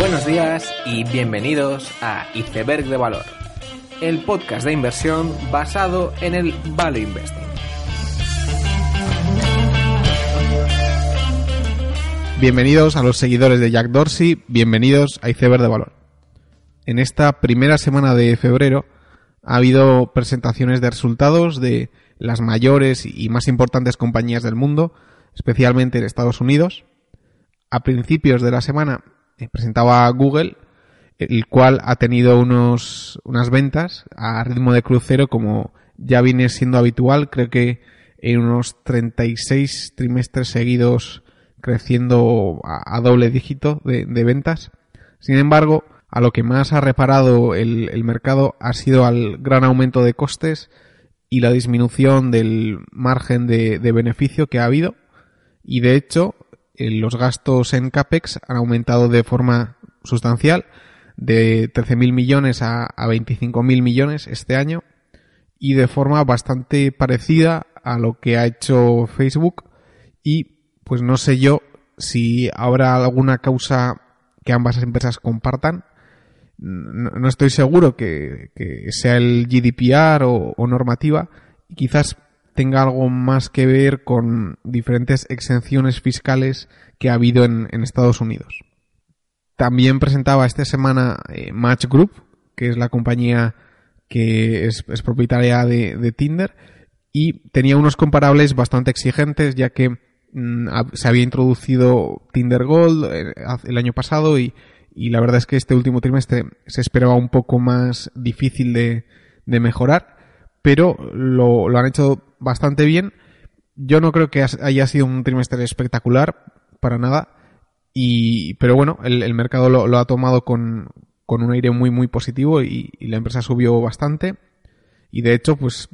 Buenos días y bienvenidos a Iceberg de Valor, el podcast de inversión basado en el Value Investing. Bienvenidos a los seguidores de Jack Dorsey, bienvenidos a Iceberg de Valor. En esta primera semana de febrero ha habido presentaciones de resultados de las mayores y más importantes compañías del mundo, especialmente en Estados Unidos. A principios de la semana presentaba Google, el cual ha tenido unos, unas ventas a ritmo de crucero como ya viene siendo habitual, creo que en unos 36 trimestres seguidos creciendo a, doble dígito de, ventas. Sin embargo, a lo que más ha reparado el, mercado ha sido al gran aumento de costes y la disminución del margen de, beneficio que ha habido. Y de hecho, eh, los gastos en CAPEX han aumentado de forma sustancial, de 13.000 millones a, a 25.000 millones este año, y de forma bastante parecida a lo que ha hecho Facebook. Y pues no sé yo si habrá alguna causa que ambas empresas compartan. No, estoy seguro que, sea el GDPR o, normativa. Quizás tenga algo más que ver con diferentes exenciones fiscales que ha habido en, Estados Unidos. También presentaba esta semana eh, Match Group, que es la compañía que es, propietaria de, Tinder, y tenía unos comparables bastante exigentes, ya que mm, se había introducido Tinder Gold eh, el año pasado y, la verdad es que este último trimestre se esperaba un poco más difícil de, mejorar, pero lo, han hecho bastante bien. Yo no creo que haya sido un trimestre espectacular, para nada, y, pero bueno, el, mercado lo, ha tomado con, con, un aire muy, muy positivo y, la empresa subió bastante. Y de hecho, pues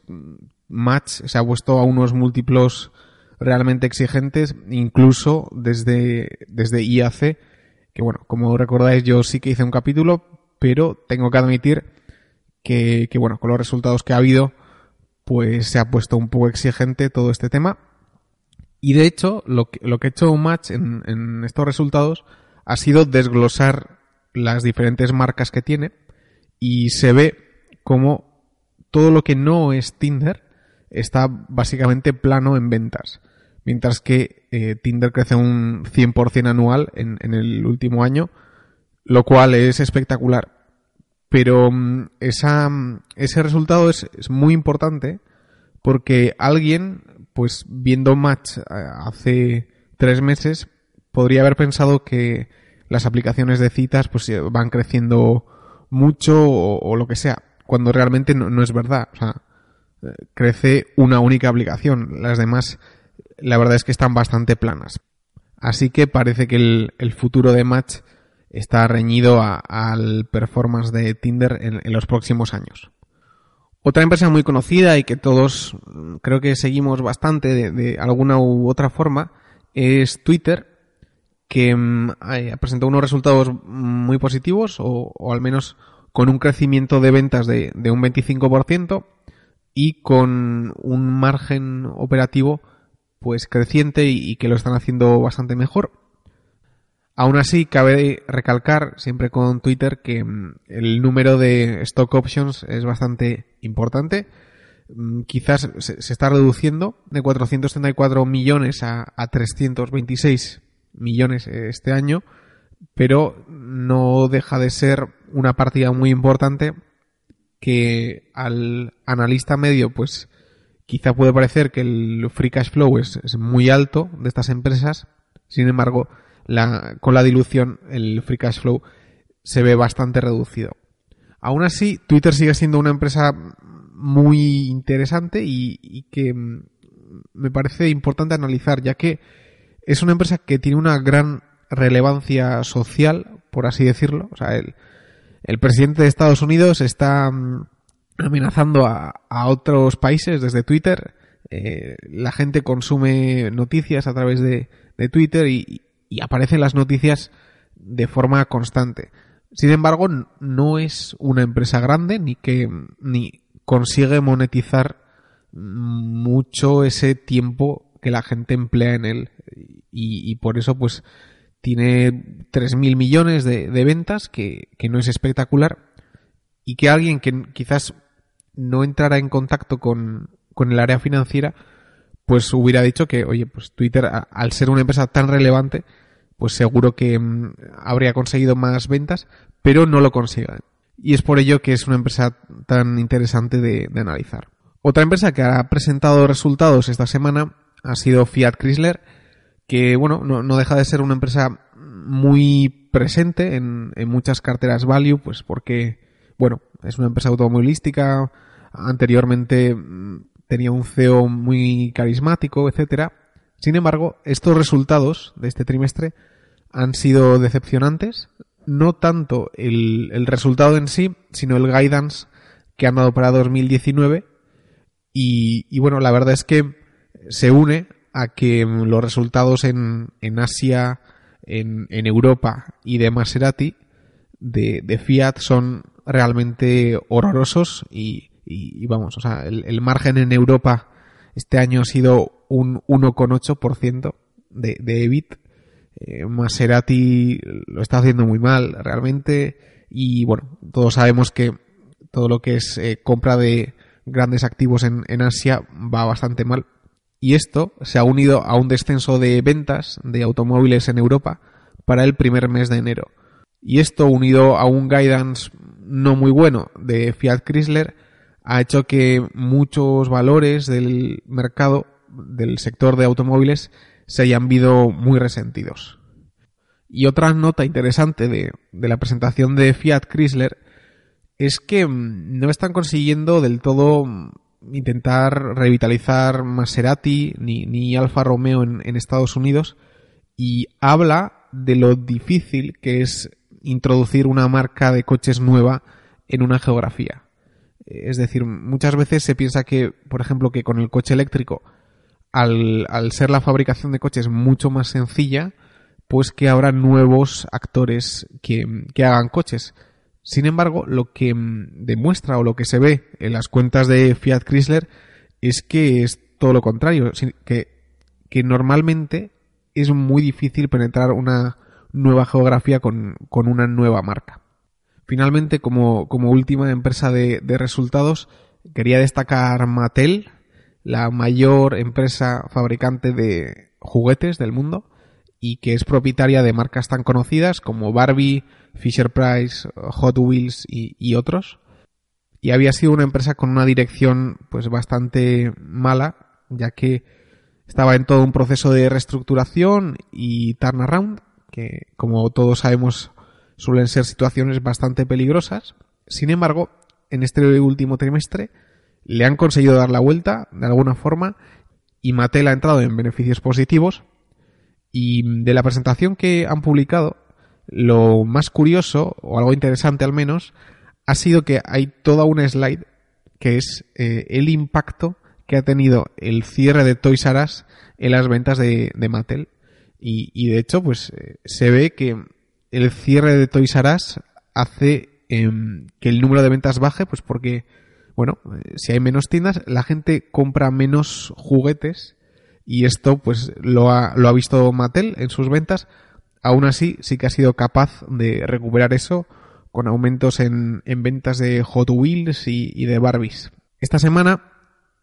Match se ha puesto a unos múltiplos realmente exigentes, incluso desde, desde IAC, que bueno, como recordáis yo sí que hice un capítulo, pero tengo que admitir que, que bueno, con los resultados que ha habido, pues se ha puesto un poco exigente todo este tema. Y de hecho, lo que, lo que ha hecho Match en, en estos resultados ha sido desglosar las diferentes marcas que tiene y se ve como todo lo que no es Tinder está básicamente plano en ventas. Mientras que eh, Tinder crece un 100% anual en, en, el último año, lo cual es espectacular. Pero mm, mm, ese resultado es, es muy importante porque alguien, pues viendo Match eh, hace tres meses, podría haber pensado que las aplicaciones de citas pues eh, van creciendo mucho o, lo que sea, cuando realmente no, es verdad. O sea, eh, crece una única aplicación. Las demás, la verdad es que están bastante planas. Así que parece que el, futuro de Match está reñido al performance de Tinder en los próximos años. Otra empresa muy conocida y que todos mm, creo que seguimos bastante de, alguna u otra forma es Twitter, que mm, presentado unos resultados muy positivos o, al menos con un crecimiento de ventas de, un 25% y con un margen operativo pues creciente y que lo están haciendo bastante mejor. Aún así, cabe recalcar, siempre con Twitter, que mm, el número de stock options es bastante importante. Mm, quizás se, está reduciendo de 434 millones a, 326 millones este año, pero no deja de ser una partida muy importante que al analista medio, pues quizá puede parecer que el free cash flow es muy alto de estas empresas. Sin embargo, la, con la dilución el free cash flow se ve bastante reducido. Aún así, Twitter sigue siendo una empresa muy interesante y, que mm, me parece importante analizar, ya que es una empresa que tiene una gran relevancia social, por así decirlo. O sea, el, el presidente de Estados Unidos está mm, amenazando a, a, otros países desde Twitter. Eh, la gente consume noticias a través de, de Twitter y, y aparecen las noticias de forma constante. Sin embargo, no es una empresa grande ni que ni consigue monetizar mucho ese tiempo que la gente emplea en él y, por eso pues tiene 3.000 millones de, ventas, que, no es espectacular, y que alguien que quizás no entrara en contacto con, con el área financiera, pues hubiera dicho que, oye, pues Twitter, al ser una empresa tan relevante, pues seguro que mm, habría conseguido más ventas, pero no lo consigue. Y es por ello que es una empresa tan interesante de, analizar. Otra empresa que ha presentado resultados esta semana ha sido Fiat Chrysler, que bueno, no, deja de ser una empresa muy presente en, en, muchas carteras value, pues porque, bueno, es una empresa automovilística, anteriormente mm, tenía un CEO muy carismático, etcétera. Sin embargo, estos resultados de este trimestre han sido decepcionantes, no tanto el, resultado en sí, sino el guidance que han dado para 2019. Y, bueno, la verdad es que se une a que los resultados en, en Asia, en, en, Europa y de Maserati de, de Fiat son realmente horrorosos y, y, vamos, o sea, el, margen en Europa este año ha sido un 1,8% de, de EBIT. Eh, Maserati lo está haciendo muy mal realmente y bueno, todos sabemos que todo lo que es eh, compra de grandes activos en, en Asia va bastante mal. Y esto se ha unido a un descenso de ventas de automóviles en Europa para el primer mes de enero. Y esto unido a un guidance no muy bueno de Fiat Chrysler ha hecho que muchos valores del mercado, del sector de automóviles, se hayan visto muy resentidos. Y otra nota interesante de, la presentación de Fiat Chrysler es que mm, no están consiguiendo del todo mm, intentar revitalizar Maserati ni, ni Alfa Romeo en, en Estados Unidos y habla de lo difícil que es introducir una marca de coches nueva en una geografía. Es decir, muchas veces se piensa que, por ejemplo, que con el coche eléctrico, al, ser la fabricación de coches mucho más sencilla, pues que habrá nuevos actores que, hagan coches. Sin embargo, lo que demuestra o lo que se ve en las cuentas de Fiat Chrysler es que es todo lo contrario, que, normalmente es muy difícil penetrar una nueva geografía con una nueva marca. Finalmente, como, última empresa de, resultados, quería destacar Mattel, la mayor empresa fabricante de juguetes del mundo y que es propietaria de marcas tan conocidas como Barbie, Fisher Price, Hot Wheels y, otros. Y había sido una empresa con una dirección pues bastante mala, ya que estaba en todo un proceso de reestructuración y turnaround, que como todos sabemos suelen ser situaciones bastante peligrosas. Sin embargo, en este último trimestre le han conseguido dar la vuelta de alguna forma y Mattel ha entrado en beneficios positivos. Y de la presentación que han publicado, lo más curioso, o algo interesante al menos, ha sido que hay toda una slide que es eh, el impacto que ha tenido el cierre de Toys R Us en las ventas de, Mattel. Y, de hecho, pues eh, se ve que el cierre de Toys R Us hace em, que el número de ventas baje, pues porque, bueno, eh, si hay menos tiendas, la gente compra menos juguetes y esto pues lo ha, lo ha visto Mattel en sus ventas. Aún así, sí que ha sido capaz de recuperar eso con aumentos en, en ventas de Hot Wheels y, y de Barbies. Esta semana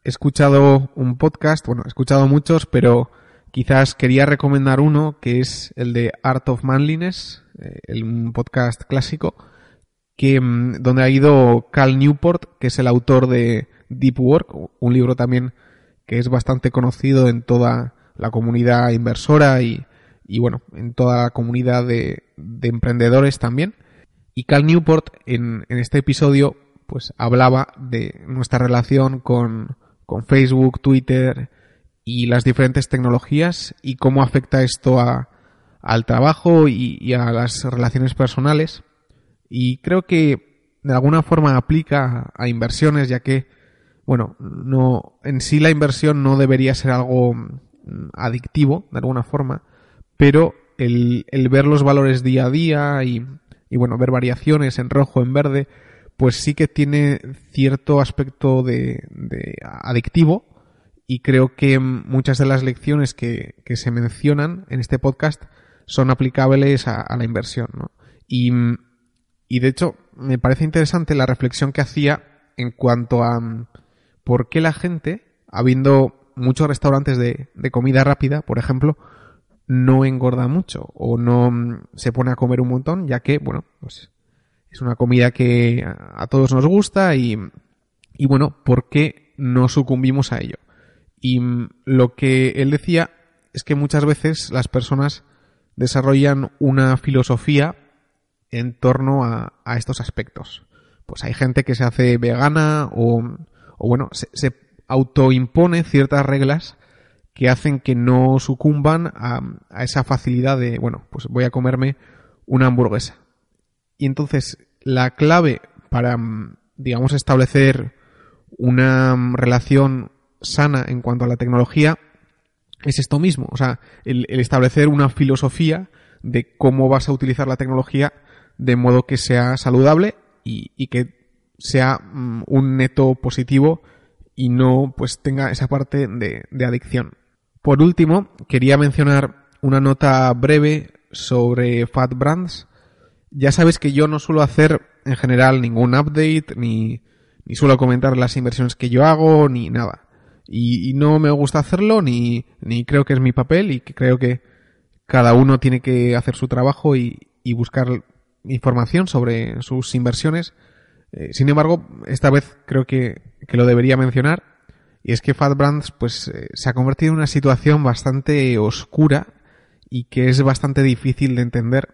he escuchado un podcast, bueno, he escuchado muchos, pero quizás quería recomendar uno que es el de Art of Manliness, el, un podcast clásico, que, mm, donde ha ido Cal Newport, que es el autor de Deep Work, un libro también que es bastante conocido en toda la comunidad inversora y, bueno, en toda la comunidad de, de emprendedores también. Y Cal Newport en, en, este episodio pues hablaba de nuestra relación con Facebook, Twitter y las diferentes tecnologías y cómo afecta esto a, al trabajo y, a las relaciones personales. Y creo que de alguna forma aplica a inversiones, ya que, bueno, no, en sí la inversión no debería ser algo mm, adictivo, de alguna forma, pero el, el ver los valores día a día y, y, bueno, ver variaciones en rojo, en verde, pues sí que tiene cierto aspecto de, de adictivo y creo que muchas de las lecciones que, se mencionan en este podcast son aplicables a, la inversión. ¿no? Y, y de hecho, me parece interesante la reflexión que hacía en cuanto a mm, por qué la gente, habiendo muchos restaurantes de, de comida rápida, por ejemplo, no engorda mucho o no mm, se pone a comer un montón, ya que, bueno, pues es una comida que a todos nos gusta y, y bueno, ¿por qué no sucumbimos a ello? Y mm, lo que él decía es que muchas veces las personas desarrollan una filosofía en torno a, a estos aspectos. Pues hay gente que se hace vegana o, o bueno, se, se autoimpone ciertas reglas que hacen que no sucumban a, a, esa facilidad de, bueno, pues voy a comerme una hamburguesa. Y entonces la clave para, mm, digamos, establecer una mm, relación sana en cuanto a la tecnología es esto mismo, o sea, el, establecer una filosofía de cómo vas a utilizar la tecnología de modo que sea saludable y, que sea mm, un neto positivo y no pues tenga esa parte de, de adicción. Por último, quería mencionar una nota breve sobre Fat Brands. Ya sabes que yo no suelo hacer en general ningún update ni ni suelo comentar las inversiones que yo hago, ni nada. Y, no me gusta hacerlo, ni, ni creo que es mi papel, y que creo que cada uno tiene que hacer su trabajo y, buscar información sobre sus inversiones. Eh, sin embargo, esta vez creo que, que, lo debería mencionar. Y es que Fat Brands pues, eh, se ha convertido en una situación bastante oscura y que es bastante difícil de entender,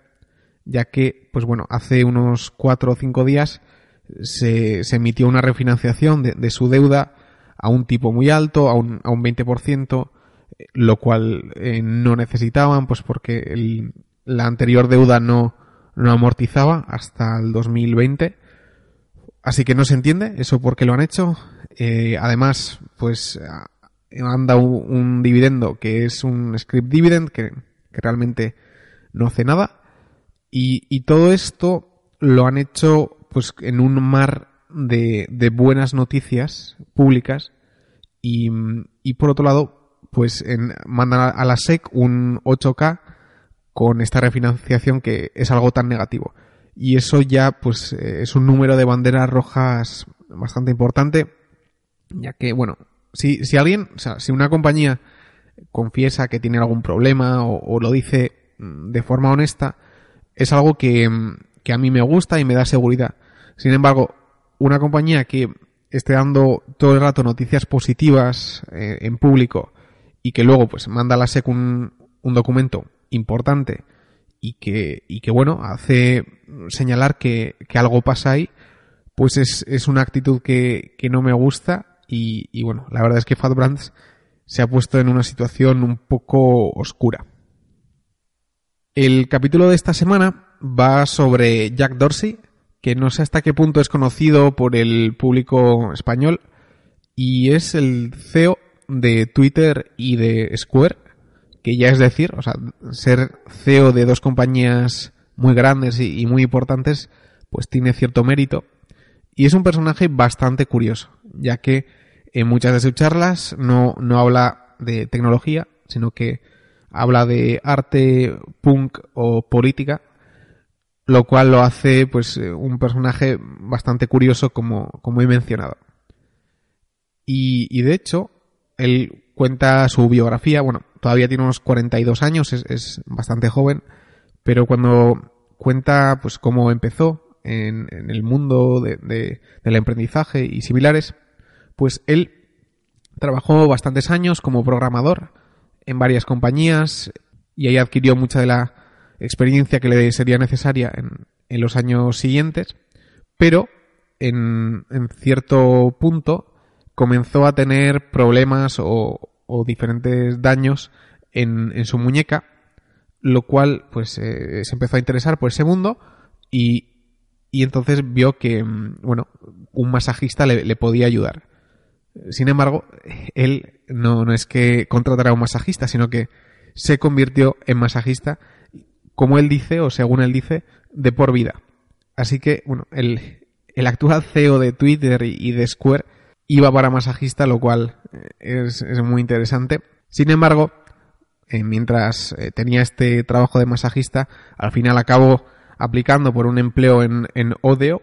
ya que, pues bueno, hace unos cuatro o cinco días se, se emitió una refinanciación de, de, su deuda a un tipo muy alto, a un, a un 20%, lo cual eh, no necesitaban, pues porque el, la anterior deuda no, no amortizaba hasta el 2020. Así que no se entiende eso por qué lo han hecho. Eh, además, pues han un, dividendo que es un script dividend que, que realmente no hace nada. Y, y todo esto lo han hecho pues en un mar de, de buenas noticias públicas y, y por otro lado pues en, mandan a la SEC un 8K con esta refinanciación que es algo tan negativo y eso ya pues eh, es un número de banderas rojas bastante importante ya que bueno si, si alguien o sea si una compañía confiesa que tiene algún problema o, o lo dice mm, de forma honesta es algo que, que a mí me gusta y me da seguridad. Sin embargo, una compañía que esté dando todo el rato noticias positivas eh, en público y que luego pues manda a la SEC un, un documento importante y que, y que bueno, hace señalar que, que algo pasa ahí, pues es, es una actitud que, que no me gusta y, y, bueno, la verdad es que Fat Brands se ha puesto en una situación un poco oscura. El capítulo de esta semana va sobre Jack Dorsey, que no sé hasta qué punto es conocido por el público español, y es el CEO de Twitter y de Square, que ya es decir, o sea, ser CEO de dos compañías muy grandes y, muy importantes, pues tiene cierto mérito. Y es un personaje bastante curioso, ya que en muchas de sus charlas no, no habla de tecnología, sino que habla de arte, punk o política, lo cual lo hace pues eh, un personaje bastante curioso como, como he mencionado. Y, y, de hecho, él cuenta su biografía, bueno, todavía tiene unos 42 años, es, es bastante joven, pero cuando cuenta pues cómo empezó en, en el mundo de, de, del emprendizaje y similares, pues él trabajó bastantes años como programador en varias compañías y ahí adquirió mucha de la experiencia que le sería necesaria en, en los años siguientes, pero en, en, cierto punto comenzó a tener problemas o, o diferentes daños en, en, su muñeca, lo cual pues eh, se empezó a interesar por ese mundo y, y entonces vio que mm, bueno un masajista le, podía ayudar. Sin embargo, él no, no es que contratara a un masajista, sino que se convirtió en masajista como él dice, o según él dice, de por vida. Así que, bueno, el, el actual CEO de Twitter y de Square iba para masajista, lo cual eh, es, es muy interesante. Sin embargo, eh, mientras eh, tenía este trabajo de masajista, al final acabo aplicando por un empleo en, en Odeo,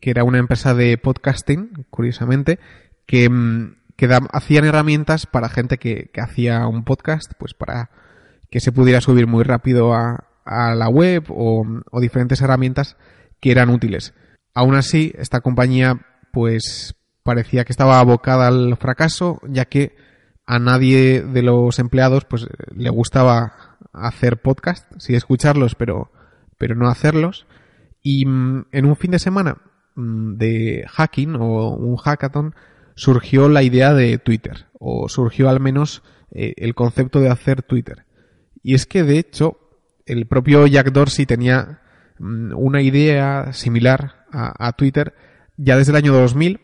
que era una empresa de podcasting, curiosamente, que, mm, que hacían herramientas para gente que, que, hacía un podcast, pues para que se pudiera subir muy rápido a, a la web o, diferentes herramientas que eran útiles. Aún así, esta compañía pues parecía que estaba abocada al fracaso, ya que a nadie de los empleados pues le gustaba hacer podcast, sí escucharlos, pero, pero no hacerlos. Y mm, en un fin de semana mm, de hacking o un hackathon surgió la idea de Twitter, o surgió al menos eh, el concepto de hacer Twitter. Y es que de hecho el propio Jack Dorsey tenía mm, una idea similar a, Twitter ya desde el año 2000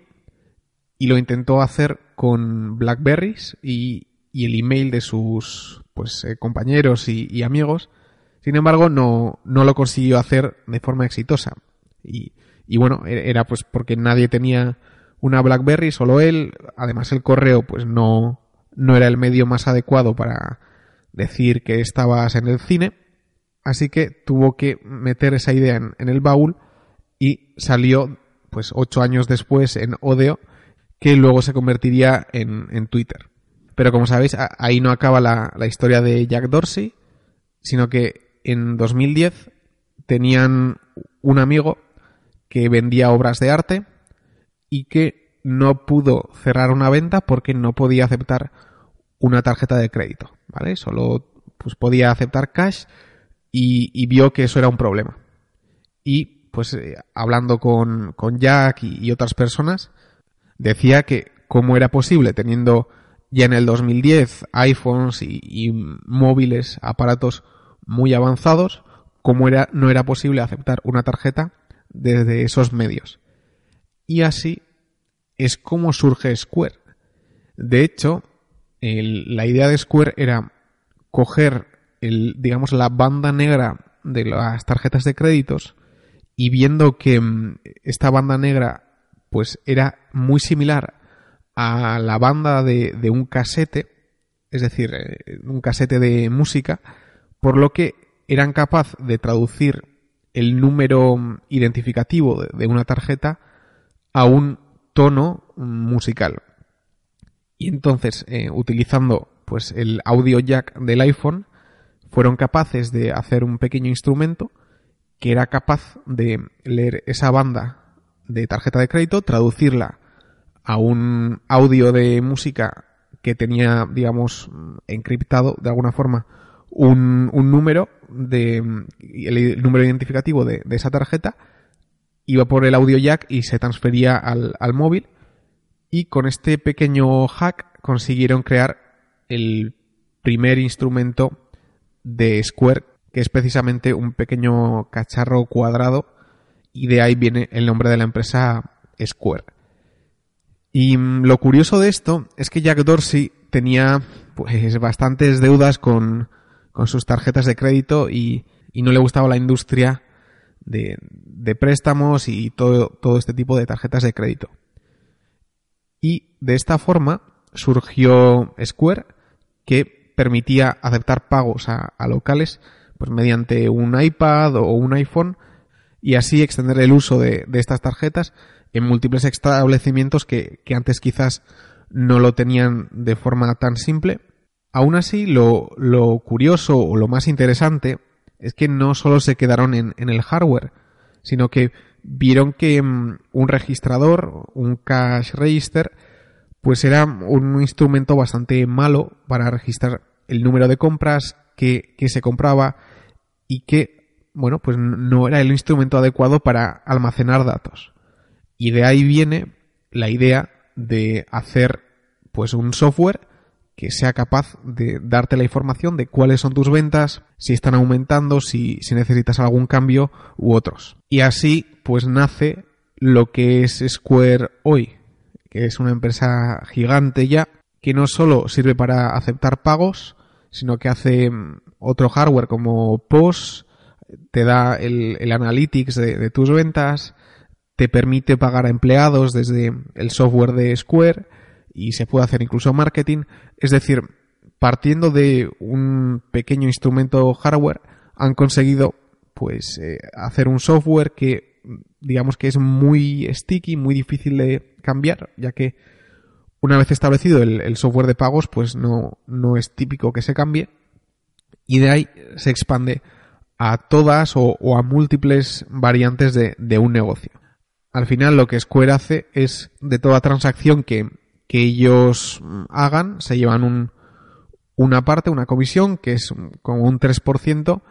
y lo intentó hacer con Blackberries y, el email de sus pues eh, compañeros y, y, amigos. Sin embargo, no, no lo consiguió hacer de forma exitosa. Y, y bueno, e, era pues porque nadie tenía una BlackBerry, solo él. Además, el correo pues no, no era el medio más adecuado para decir que estabas en el cine. Así que tuvo que meter esa idea en, el baúl y salió pues ocho años después en Odeo, que luego se convertiría en, en Twitter. Pero como sabéis, ahí no acaba la, la, historia de Jack Dorsey, sino que en 2010 tenían un amigo que vendía obras de arte y que no pudo cerrar una venta porque no podía aceptar una tarjeta de crédito, ¿vale? Solo pues podía aceptar cash y, y vio que eso era un problema. Y pues eh, hablando con, con Jack y, otras personas, decía que cómo era posible teniendo ya en el 2010 iPhones y, y móviles, aparatos muy avanzados, cómo era, no era posible aceptar una tarjeta desde esos medios. Y así es como surge Square. De hecho, la idea de Square era coger el, digamos, la banda negra de las tarjetas de créditos y viendo que mm, esta banda negra pues era muy similar a la banda de, de un casete, es decir, eh, un casete de música, por lo que eran capaz de traducir el número mm, identificativo de, una tarjeta a un tono musical. Y entonces, eh, utilizando pues el audio jack del iPhone, fueron capaces de hacer un pequeño instrumento que era capaz de leer esa banda de tarjeta de crédito, traducirla a un audio de música que tenía, digamos, encriptado de alguna forma un, un número de el, número identificativo de, de, esa tarjeta iba por el audio jack y se transfería al, al móvil y con este pequeño hack consiguieron crear el primer instrumento de Square que es precisamente un pequeño cacharro cuadrado y de ahí viene el nombre de la empresa Square. Y mm, lo curioso de esto es que Jack Dorsey tenía pues bastantes deudas con, con sus tarjetas de crédito y, y, no le gustaba la industria de, de préstamos y todo, todo este tipo de tarjetas de crédito. Y de esta forma surgió Square que permitía aceptar pagos a, locales pues mediante un iPad o un iPhone y así extender el uso de, estas tarjetas en múltiples establecimientos que, antes quizás no lo tenían de forma tan simple. Aún así, lo, curioso o lo más interesante es que no solo se quedaron en, en el hardware, sino que vieron que um, un registrador, un cash register, pues era un instrumento bastante malo para registrar el número de compras que, que se compraba y que, bueno, pues no era el instrumento adecuado para almacenar datos. Y de ahí viene la idea de hacer pues un software que sea capaz de darte la información de cuáles son tus ventas, si están aumentando, si, si necesitas algún cambio u otros. Y así pues nace lo que es Square hoy, que es una empresa gigante ya, que no solo sirve para aceptar pagos, sino que hace mm, otro hardware como POS, te da el, el analytics de, de, tus ventas, te permite pagar a empleados desde el software de Square y se puede hacer incluso marketing. Es decir, partiendo de un pequeño instrumento hardware, han conseguido pues eh, hacer un software que digamos que es muy sticky, muy difícil de cambiar, ya que una vez establecido el, software de pagos, pues no, no es típico que se cambie. Y de ahí se expande a todas o, a múltiples variantes de, un negocio. Al final lo que Square hace es de toda transacción que, que ellos hagan, se llevan un, una parte, una comisión, que es como un 3%,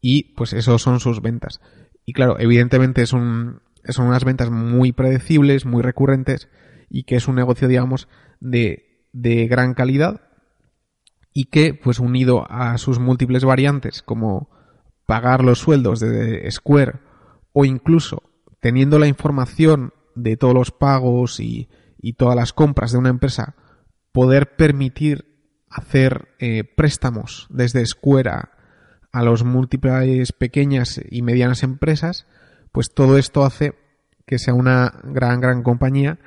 y pues eso son sus ventas. Y claro, evidentemente son, son unas ventas muy predecibles, muy recurrentes, y que es un negocio, digamos, de, de gran calidad y que, pues unido a sus múltiples variantes, como pagar los sueldos de Square o incluso teniendo la información de todos los pagos y, y todas las compras de una empresa, poder permitir hacer eh, préstamos desde Square a, los múltiples pequeñas y medianas empresas, pues todo esto hace que sea una gran, gran compañía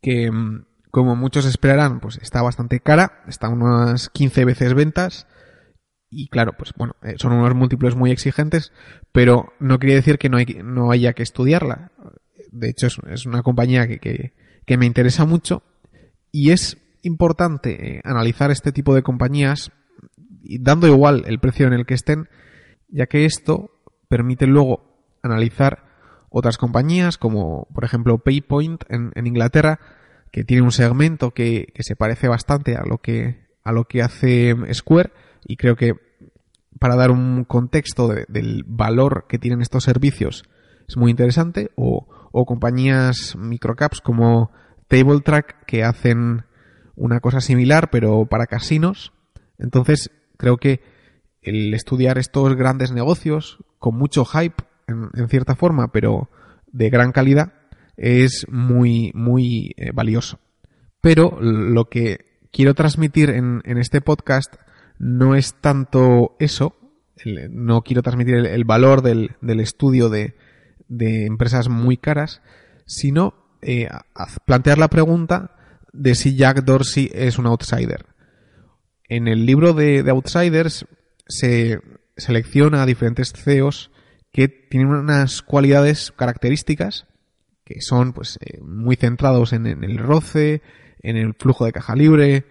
que, mm, como muchos esperarán, pues está bastante cara, está unas 15 veces ventas y claro, pues bueno, eh, son unos múltiplos muy exigentes, pero no quiere decir que no, hay, no haya que estudiarla. De hecho, es, una compañía que, que, que, me interesa mucho y es importante eh, analizar este tipo de compañías dando igual el precio en el que estén, ya que esto permite luego analizar otras compañías como por ejemplo PayPoint en, Inglaterra que tiene un segmento que, se parece bastante a lo que a lo que hace Square y creo que para dar un contexto del valor que tienen estos servicios es muy interesante o, o compañías microcaps como TableTrack que hacen una cosa similar pero para casinos. Entonces creo que el estudiar estos grandes negocios con mucho hype en, cierta forma, pero de gran calidad, es muy, muy eh, valioso. Pero lo que quiero transmitir en, este podcast no es tanto eso, no quiero transmitir el, valor del, estudio de, empresas muy caras, sino eh, plantear la pregunta de si Jack Dorsey es un outsider. En el libro de, de Outsiders se selecciona a diferentes CEOs que tienen unas cualidades características que son pues eh, muy centrados en, el roce, en el flujo de caja libre,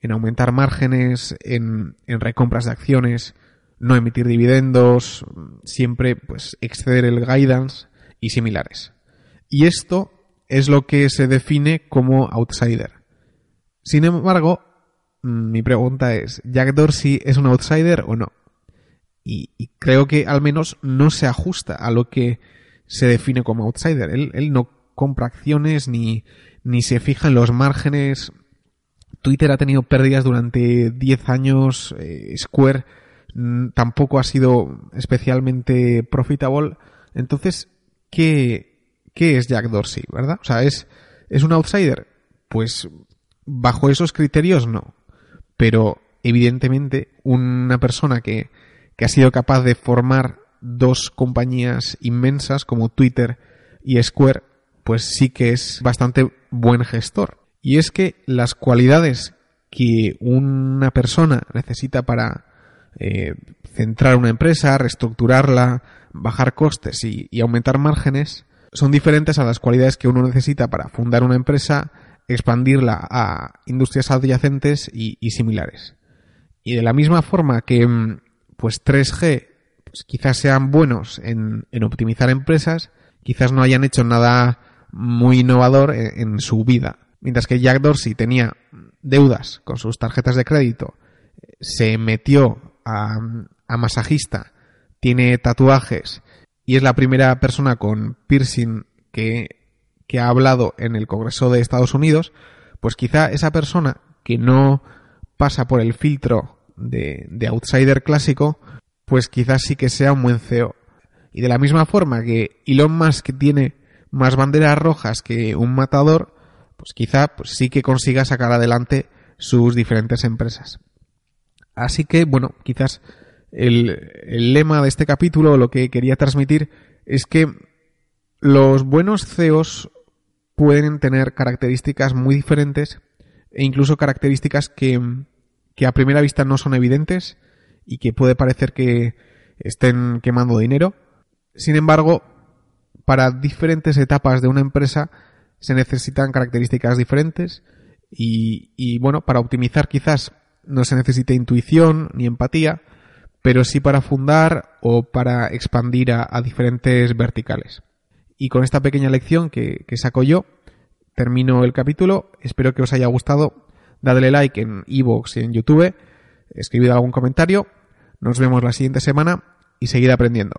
en aumentar márgenes, en, en recompras de acciones, no emitir dividendos, siempre pues exceder el guidance y similares. Y esto es lo que se define como outsider. Sin embargo, mi pregunta es, ¿Jack Dorsey es un outsider o no? Y, creo que al menos no se ajusta a lo que se define como outsider. Él, no compra acciones ni, ni se fija en los márgenes. Twitter ha tenido pérdidas durante 10 años. Eh, Square tampoco ha sido especialmente profitable. Entonces, ¿qué, ¿qué es Jack Dorsey, verdad? O sea, ¿es, ¿es un outsider? Pues bajo esos criterios no. Pero evidentemente una persona que que ha sido capaz de formar dos compañías inmensas como Twitter y Square, pues sí que es bastante buen gestor. Y es que las cualidades que una persona necesita para eh, centrar una empresa, reestructurarla, bajar costes y, aumentar márgenes, son diferentes a las cualidades que uno necesita para fundar una empresa, expandirla a industrias adyacentes y, similares. Y de la misma forma que mm, pues 3G pues quizás sean buenos en, optimizar empresas, quizás no hayan hecho nada muy innovador en, su vida. Mientras que Jack Dorsey tenía deudas con sus tarjetas de crédito, se metió a, masajista, tiene tatuajes y es la primera persona con piercing que, que ha hablado en el Congreso de Estados Unidos, pues quizá esa persona que no pasa por el filtro de, outsider clásico, pues quizás sí que sea un buen CEO. Y de la misma forma que Elon Musk tiene más banderas rojas que un matador, pues quizá pues sí que consiga sacar adelante sus diferentes empresas. Así que, bueno, quizás el, el lema de este capítulo, lo que quería transmitir, es que los buenos CEOs pueden tener características muy diferentes e incluso características que, que a primera vista no son evidentes y que puede parecer que estén quemando dinero. Sin embargo, para diferentes etapas de una empresa se necesitan características diferentes y, bueno, para optimizar quizás no se necesite intuición ni empatía, pero sí para fundar o para expandir a, diferentes verticales. Y con esta pequeña lección que saco yo, termino el capítulo. Espero que os haya gustado. Dadle like en iVoox y en YouTube. Escribid algún comentario. Nos vemos la siguiente semana y seguid aprendiendo.